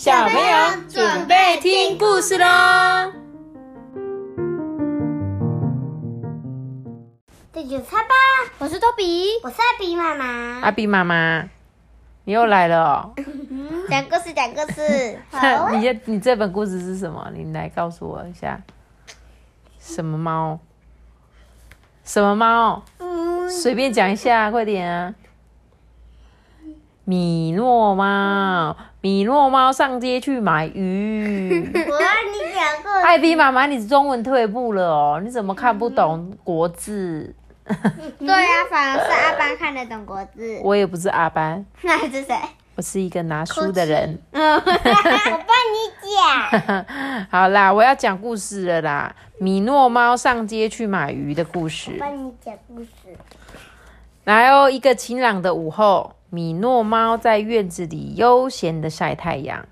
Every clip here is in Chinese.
小朋友准备听故事喽！这就猜吧，我是多比，我是阿比妈妈。阿比妈妈，你又来了哦！讲故事，讲故事。你这你这本故事是什么？你来告诉我一下。什么猫？什么猫？嗯，随便讲一下，快点啊！米诺猫，米诺猫上街去买鱼。我让你讲过。艾比妈妈，你中文退步了哦，你怎么看不懂国字？对啊，反而是阿班看得懂国字。我也不是阿班，那是谁？我是一个拿书的人。我帮你讲。好啦，我要讲故事了啦。米诺猫上街去买鱼的故事。帮你讲故事。来哦，一个晴朗的午后，米诺猫在院子里悠闲的晒太阳。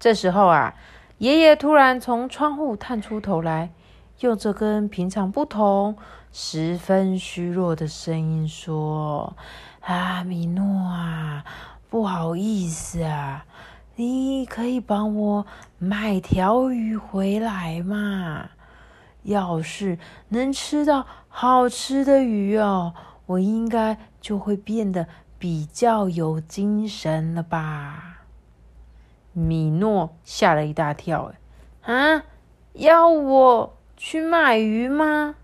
这时候啊，爷爷突然从窗户探出头来，用着跟平常不同、十分虚弱的声音说：“啊，米诺啊，不好意思啊，你可以帮我买条鱼回来吗？要是能吃到好吃的鱼哦。”我应该就会变得比较有精神了吧？米诺吓了一大跳，哎，啊，要我去买鱼吗？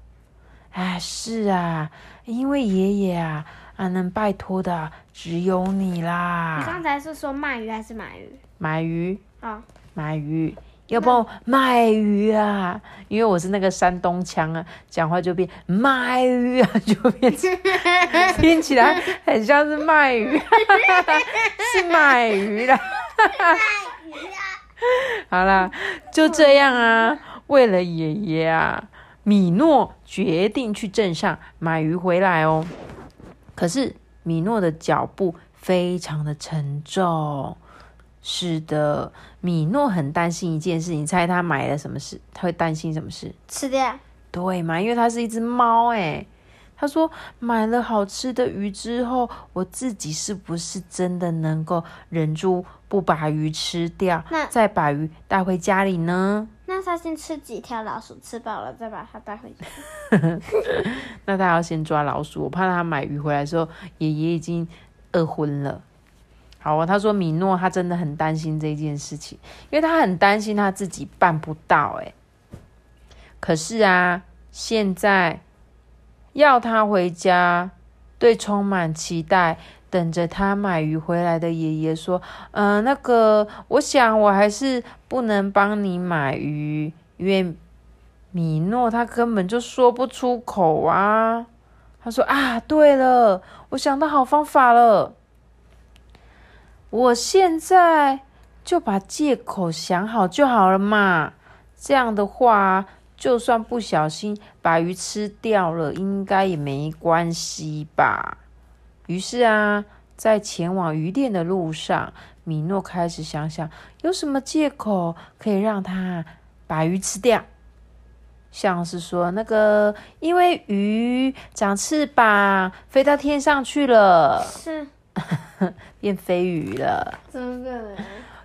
哎，是啊，因为爷爷啊，啊，能拜托的只有你啦。你刚才是说卖鱼还是买鱼？买鱼啊，买鱼。要帮我卖鱼啊！因为我是那个山东腔啊，讲话就变卖鱼啊，就变成 听起来很像是卖鱼，是卖鱼啦。卖鱼啊！好啦，就这样啊。为了爷爷啊，米诺决定去镇上买鱼回来哦。可是米诺的脚步非常的沉重。是的，米诺很担心一件事。你猜他买了什么事？他会担心什么事？吃掉？对嘛？因为它是一只猫哎。他说买了好吃的鱼之后，我自己是不是真的能够忍住不把鱼吃掉，那再把鱼带回家里呢？那他先吃几条老鼠，吃饱了再把它带回家。那他要先抓老鼠，我怕他买鱼回来的时候，爷爷已经饿昏了。好啊，他说米诺他真的很担心这件事情，因为他很担心他自己办不到哎。可是啊，现在要他回家，对充满期待等着他买鱼回来的爷爷说：“嗯，那个，我想我还是不能帮你买鱼，因为米诺他根本就说不出口啊。”他说：“啊，对了，我想到好方法了。”我现在就把借口想好就好了嘛。这样的话，就算不小心把鱼吃掉了，应该也没关系吧。于是啊，在前往鱼店的路上，米诺开始想想有什么借口可以让他把鱼吃掉，像是说那个因为鱼长翅膀飞到天上去了。是。变飞鱼了，怎么可能？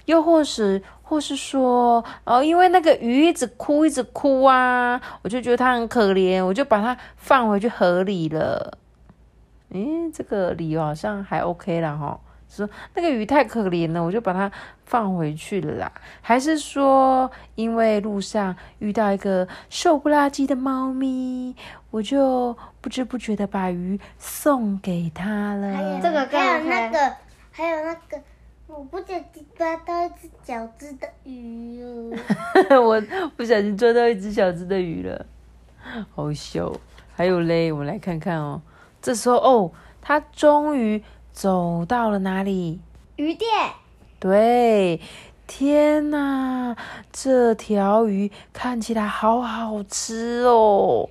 又或是，或是说，哦，因为那个鱼一直哭，一直哭啊，我就觉得它很可怜，我就把它放回去河里了。诶，这个理由好像还 OK 啦，哈。说那个鱼太可怜了，我就把它放回去了啦。还是说，因为路上遇到一个瘦不拉几的猫咪，我就不知不觉的把鱼送给他了。这个还有那个，还有那个，我不小心抓到一只小只的鱼哦。我不小心抓到一只小只的鱼了，好笑。还有嘞，我们来看看哦。这时候哦，他终于。走到了哪里？鱼店。对，天哪，这条鱼看起来好好吃哦！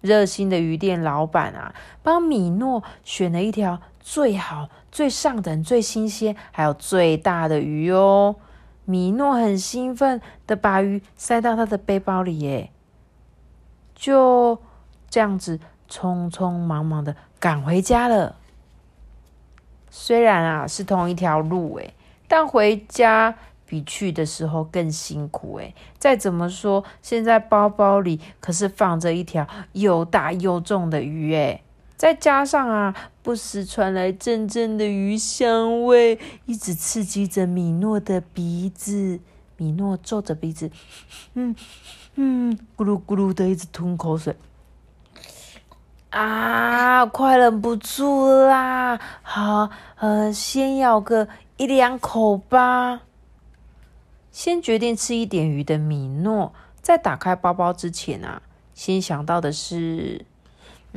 热心的鱼店老板啊，帮米诺选了一条最好、最上等、最新鲜，还有最大的鱼哦。米诺很兴奋的把鱼塞到他的背包里，耶，就这样子匆匆忙忙的赶回家了。虽然啊是同一条路诶，但回家比去的时候更辛苦诶。再怎么说，现在包包里可是放着一条又大又重的鱼诶。再加上啊，不时传来阵阵的鱼香味，一直刺激着米诺的鼻子。米诺皱着鼻子，嗯嗯，咕噜咕噜的一直吞口水。啊，快忍不住啦！好，呃，先咬个一两口吧。先决定吃一点鱼的米诺，在打开包包之前啊，先想到的是。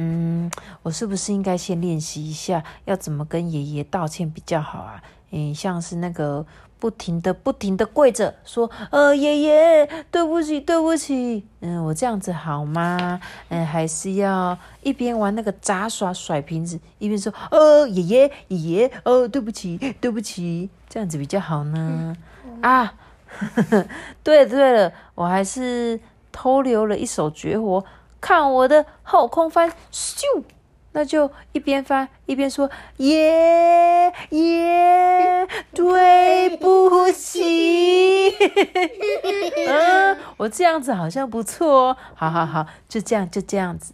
嗯，我是不是应该先练习一下，要怎么跟爷爷道歉比较好啊？嗯，像是那个不停的、不停的跪着说：“呃，爷爷，对不起，对不起。”嗯，我这样子好吗？嗯，还是要一边玩那个杂耍甩瓶子，一边说：“呃，爷爷，爷爷，呃，对不起，对不起。”这样子比较好呢？啊，对了对了，我还是偷留了一手绝活。看我的后空翻，咻！那就一边翻一边说：“耶耶，对不起。”嗯，我这样子好像不错哦。好好好，就这样，就这样子。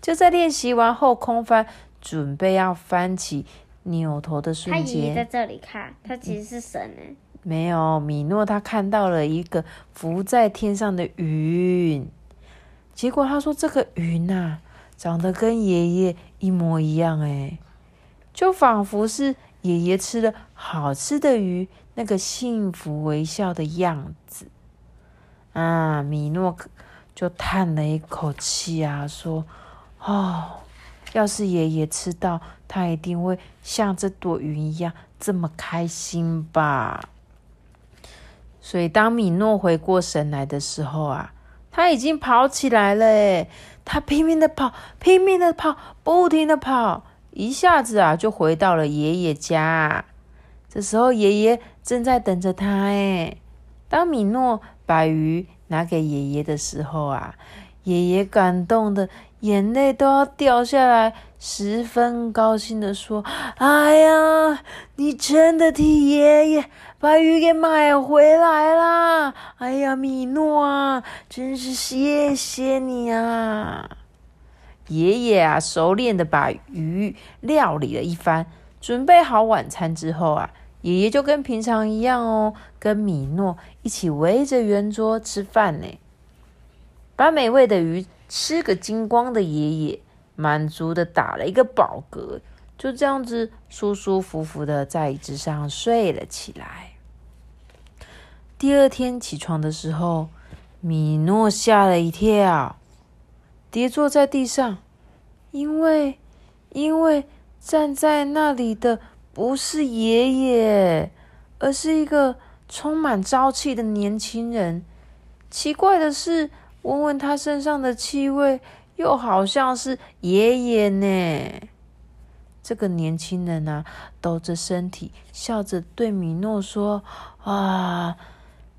就在练习完后空翻，准备要翻起扭头的瞬间，他在这里看，他其实是神呢。没有，米诺他看到了一个浮在天上的云。结果他说：“这个云呐，长得跟爷爷一模一样，哎，就仿佛是爷爷吃了好吃的鱼，那个幸福微笑的样子。”啊，米诺就叹了一口气啊，说：“哦，要是爷爷吃到，他一定会像这朵云一样这么开心吧。”所以，当米诺回过神来的时候啊。他已经跑起来了，诶，他拼命的跑，拼命的跑，不停的跑，一下子啊就回到了爷爷家。这时候爷爷正在等着他，诶，当米诺把鱼拿给爷爷的时候啊，爷爷感动的眼泪都要掉下来，十分高兴的说：“哎呀，你真的替爷爷。”把鱼给买回来啦！哎呀，米诺啊，真是谢谢你啊！爷爷啊，熟练的把鱼料理了一番，准备好晚餐之后啊，爷爷就跟平常一样哦，跟米诺一起围着圆桌吃饭呢。把美味的鱼吃个精光的爷爷，满足的打了一个饱嗝。就这样子舒舒服服的在椅子上睡了起来。第二天起床的时候，米诺吓了一跳，跌坐在地上，因为因为站在那里的不是爷爷，而是一个充满朝气的年轻人。奇怪的是，闻闻他身上的气味，又好像是爷爷呢。这个年轻人啊，抖着身体，笑着对米诺说：“啊，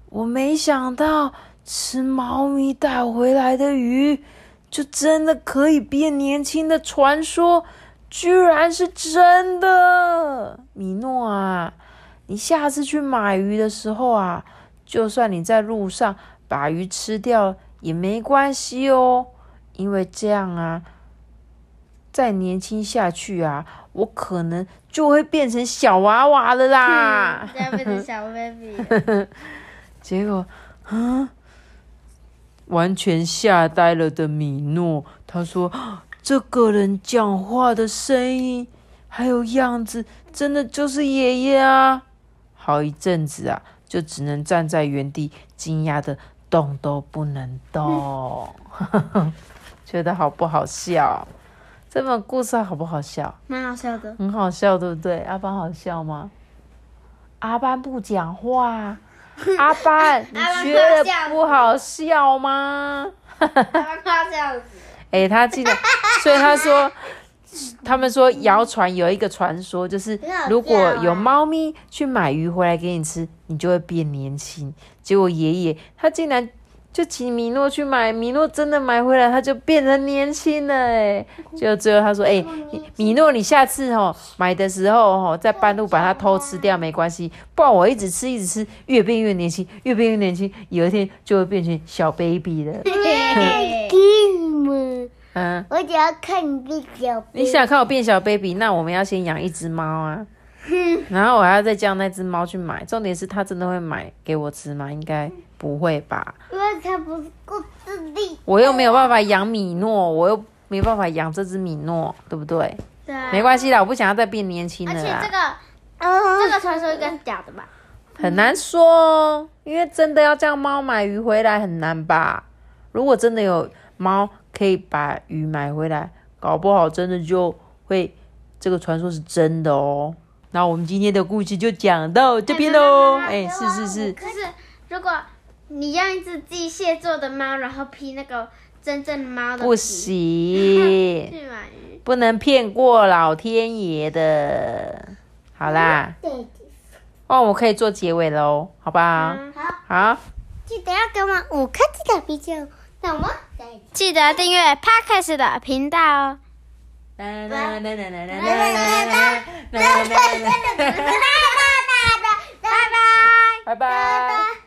我没想到吃猫咪带回来的鱼，就真的可以变年轻的传说，居然是真的！米诺啊，你下次去买鱼的时候啊，就算你在路上把鱼吃掉也没关系哦，因为这样啊。”再年轻下去啊，我可能就会变成小娃娃了啦！要变成小 baby。结果，啊，完全吓呆了的米诺，他说：“这个人讲话的声音还有样子，真的就是爷爷啊！”好一阵子啊，就只能站在原地，惊讶的动都不能动，觉得好不好笑？这本故事好不好笑？蛮好笑的，很好笑，对不对？阿班好笑吗？阿班不讲话，阿班，你觉得不好笑吗？阿班快笑死！哎，他记得，所以他说，他们说谣传有一个传说，就是如果有猫咪去买鱼回来给你吃，你就会变年轻。结果爷爷他竟然。就请米诺去买，米诺真的买回来，他就变成年轻了哎。就最后他说：“哎、米米诺，你下次哦买的时候哦，在半路把它偷吃掉没关系，不然我一直吃一直吃，越变越年轻，越变越年轻，有一天就会变成小 baby 了。game，嗯，我只要看你变小。你想看我变小 baby，那我们要先养一只猫啊。然后我还要再叫那只猫去买，重点是它真的会买给我吃吗？应该不会吧。因为它不是够自立。我又没有办法养米诺，我又没办法养这只米诺，对不对？对啊，没关系啦，我不想要再变年轻了而且了。这个嗯，这个传说应该是假的吧？很难说哦，因为真的要叫猫买鱼回来很难吧？如果真的有猫可以把鱼买回来，搞不好真的就会这个传说是真的哦。那我们今天的故事就讲到这边喽。哎，是是是，可是如果你用一只机械做的猫，然后披那个真正的猫的不行，不能骗过老天爷的。好啦，哦，我可以做结尾喽，好吧？好，好，记得要给我五颗星的啤酒，懂吗？记得订阅 Parkes 的频道哦。拜拜。拜拜。拜拜。